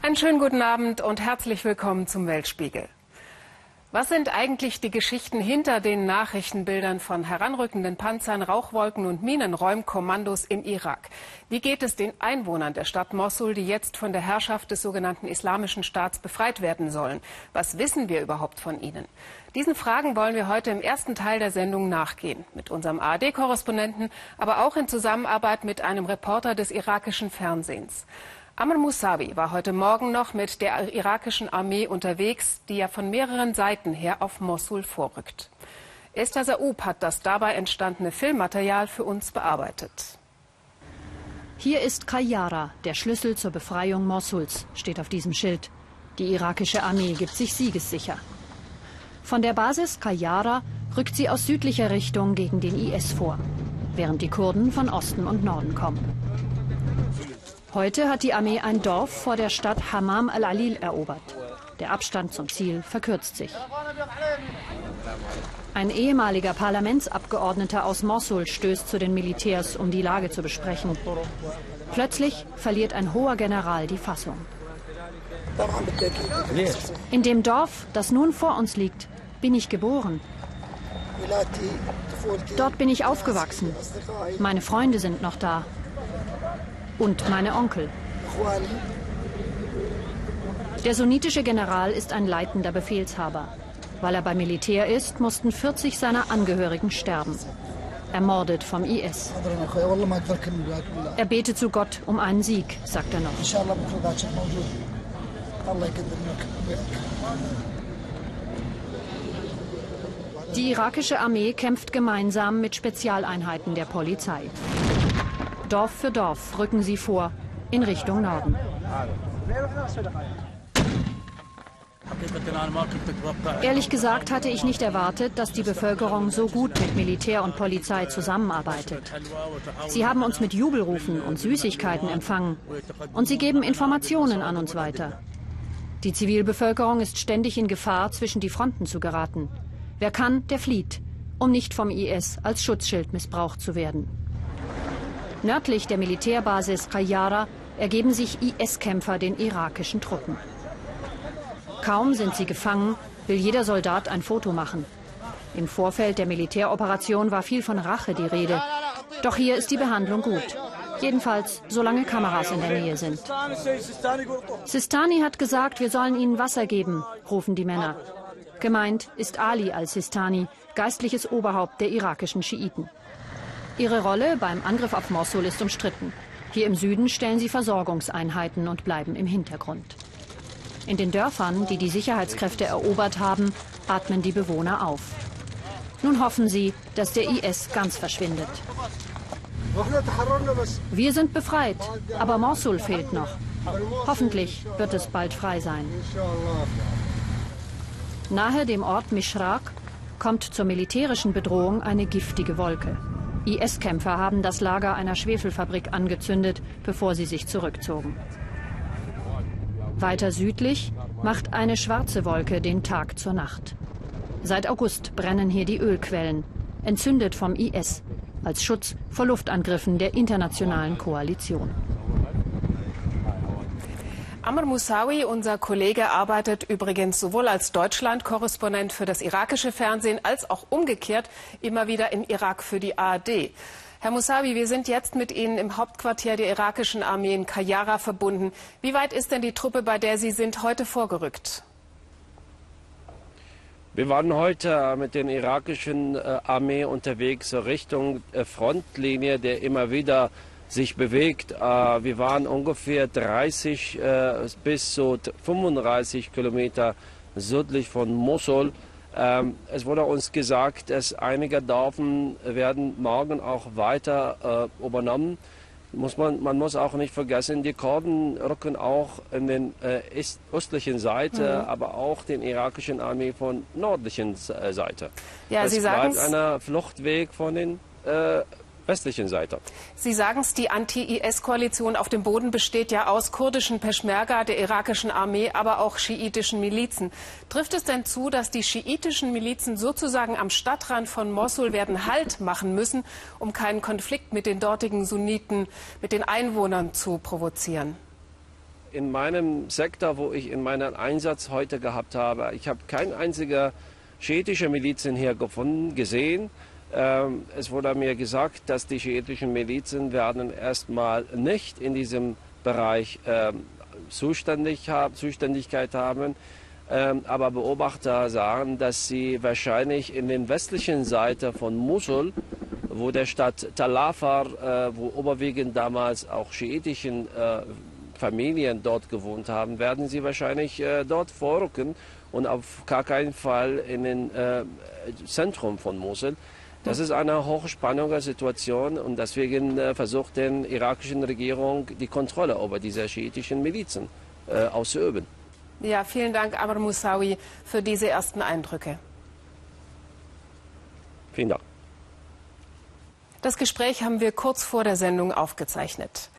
Einen schönen guten Abend und herzlich willkommen zum Weltspiegel. Was sind eigentlich die Geschichten hinter den Nachrichtenbildern von heranrückenden Panzern, Rauchwolken und Minenräumkommandos im Irak? Wie geht es den Einwohnern der Stadt Mosul, die jetzt von der Herrschaft des sogenannten Islamischen Staats befreit werden sollen? Was wissen wir überhaupt von ihnen? Diesen Fragen wollen wir heute im ersten Teil der Sendung nachgehen. Mit unserem ARD-Korrespondenten, aber auch in Zusammenarbeit mit einem Reporter des irakischen Fernsehens. Amr Musawi war heute Morgen noch mit der irakischen Armee unterwegs, die ja von mehreren Seiten her auf Mosul vorrückt. Esther Saub hat das dabei entstandene Filmmaterial für uns bearbeitet. Hier ist Qayyara, der Schlüssel zur Befreiung Mosuls, steht auf diesem Schild. Die irakische Armee gibt sich siegessicher. Von der Basis Qayyara rückt sie aus südlicher Richtung gegen den IS vor, während die Kurden von Osten und Norden kommen. Heute hat die Armee ein Dorf vor der Stadt Hammam al-Alil erobert. Der Abstand zum Ziel verkürzt sich. Ein ehemaliger Parlamentsabgeordneter aus Mosul stößt zu den Militärs, um die Lage zu besprechen. Plötzlich verliert ein hoher General die Fassung. In dem Dorf, das nun vor uns liegt, bin ich geboren. Dort bin ich aufgewachsen. Meine Freunde sind noch da und meine Onkel. Der sunnitische General ist ein leitender Befehlshaber. Weil er beim Militär ist, mussten 40 seiner Angehörigen sterben. Ermordet vom IS. Er betet zu Gott um einen Sieg, sagt er noch. Die irakische Armee kämpft gemeinsam mit Spezialeinheiten der Polizei. Dorf für Dorf rücken sie vor, in Richtung Norden. Ehrlich gesagt hatte ich nicht erwartet, dass die Bevölkerung so gut mit Militär und Polizei zusammenarbeitet. Sie haben uns mit Jubelrufen und Süßigkeiten empfangen und sie geben Informationen an uns weiter. Die Zivilbevölkerung ist ständig in Gefahr, zwischen die Fronten zu geraten. Wer kann, der flieht, um nicht vom IS als Schutzschild missbraucht zu werden. Nördlich der Militärbasis Qayyara ergeben sich IS-Kämpfer den irakischen Truppen. Kaum sind sie gefangen, will jeder Soldat ein Foto machen. Im Vorfeld der Militäroperation war viel von Rache die Rede. Doch hier ist die Behandlung gut. Jedenfalls, solange Kameras in der Nähe sind. Sistani hat gesagt, wir sollen ihnen Wasser geben, rufen die Männer. Gemeint ist Ali al-Sistani, geistliches Oberhaupt der irakischen Schiiten. Ihre Rolle beim Angriff auf Mosul ist umstritten. Hier im Süden stellen sie Versorgungseinheiten und bleiben im Hintergrund. In den Dörfern, die die Sicherheitskräfte erobert haben, atmen die Bewohner auf. Nun hoffen sie, dass der IS ganz verschwindet. Wir sind befreit, aber Mosul fehlt noch. Hoffentlich wird es bald frei sein. Nahe dem Ort Mishraq kommt zur militärischen Bedrohung eine giftige Wolke. IS-Kämpfer haben das Lager einer Schwefelfabrik angezündet, bevor sie sich zurückzogen. Weiter südlich macht eine schwarze Wolke den Tag zur Nacht. Seit August brennen hier die Ölquellen, entzündet vom IS, als Schutz vor Luftangriffen der internationalen Koalition. Amr Musawi, unser Kollege, arbeitet übrigens sowohl als Deutschland-Korrespondent für das irakische Fernsehen als auch umgekehrt immer wieder im Irak für die ARD. Herr Musawi, wir sind jetzt mit Ihnen im Hauptquartier der irakischen Armee in Kayara verbunden. Wie weit ist denn die Truppe, bei der Sie sind, heute vorgerückt? Wir waren heute mit der irakischen äh, Armee unterwegs Richtung äh, Frontlinie, der immer wieder sich bewegt. Äh, wir waren ungefähr 30 äh, bis zu 35 Kilometer südlich von Mosul. Ähm, es wurde uns gesagt, dass einige Dörfer werden morgen auch weiter äh, übernommen. Muss man, man muss auch nicht vergessen, die Kurden rücken auch in den östlichen Seite, mhm. aber auch den irakischen Armee von nördlichen Seite. Ja, es Sie bleibt ein Fluchtweg von den westlichen Seite. Sie sagen es, die Anti-IS-Koalition auf dem Boden besteht ja aus kurdischen Peschmerga, der irakischen Armee, aber auch schiitischen Milizen. Trifft es denn zu, dass die schiitischen Milizen sozusagen am Stadtrand von Mosul werden Halt machen müssen, um keinen Konflikt mit den dortigen Sunniten, mit den Einwohnern zu provozieren? in meinem Sektor, wo ich in meinem Einsatz heute gehabt habe, ich habe kein einziger schiitische Milizen hier gefunden, gesehen. Ähm, es wurde mir gesagt, dass die schiitischen Milizen werden erstmal nicht in diesem Bereich ähm, zuständig haben, Zuständigkeit haben. Ähm, aber Beobachter sagen, dass sie wahrscheinlich in den westlichen Seite von Mosul, wo der Stadt Talafar, äh, wo überwiegend damals auch schiitischen äh, Familien dort gewohnt haben, werden sie wahrscheinlich äh, dort vorrücken und auf gar keinen Fall in den Zentrum von Mosul. Das ist eine hochspannende Situation und deswegen äh, versucht die irakische Regierung die Kontrolle über diese schiitischen Milizen äh, auszuüben. Ja, vielen Dank, Amr Moussaoui, für diese ersten Eindrücke. Vielen Dank. Das Gespräch haben wir kurz vor der Sendung aufgezeichnet.